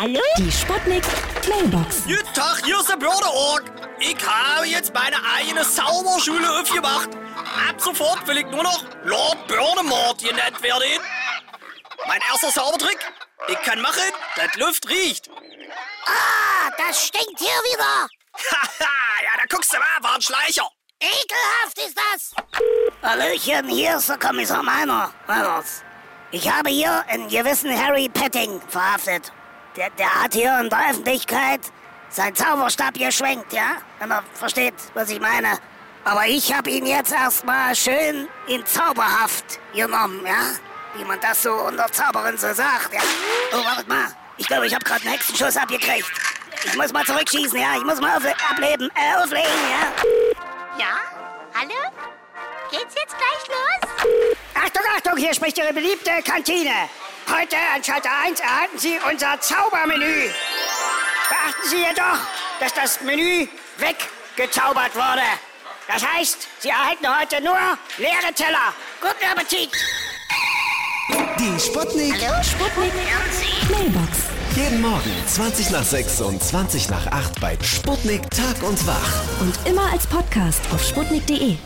Hallo? Die Sputnik Mailbox. Guten Tag, hier ist der Bördeorg. Ich habe jetzt meine eigene Zauberschule aufgemacht. Ab sofort will ich nur noch Lord Börnemort genannt werden. Mein erster Zaubertrick. Ich kann machen, dass Luft riecht. Ah, das stinkt hier wieder. Haha, ja, da guckst du mal, war ein Schleicher. Ekelhaft ist das. Hallöchen, hier ist der Kommissar Meiner. Meiners. Ich habe hier einen gewissen Harry Petting verhaftet. Der, der hat hier in der Öffentlichkeit seinen Zauberstab geschwenkt, ja? Wenn er versteht, was ich meine. Aber ich habe ihn jetzt erstmal schön in Zauberhaft genommen, ja? Wie man das so unter Zauberin so sagt, ja? Oh, wartet mal. Ich glaube, ich habe gerade einen Hexenschuss abgekriegt. Ich muss mal zurückschießen, ja? Ich muss mal ableben, äh, auflegen, ja? Ja? Hallo? Geht's jetzt gleich los? Achtung, Achtung, hier spricht Ihre beliebte Kantine. Heute an Schalter 1 erhalten Sie unser Zaubermenü. Beachten Sie jedoch, dass das Menü weggezaubert wurde. Das heißt, Sie erhalten heute nur leere Teller. Guten Appetit! Die Sputnik. Sputnik Mailbox. Jeden Morgen 20 nach 6 und 20 nach 8 bei Sputnik Tag und Wach. Und immer als Podcast auf sputnik.de.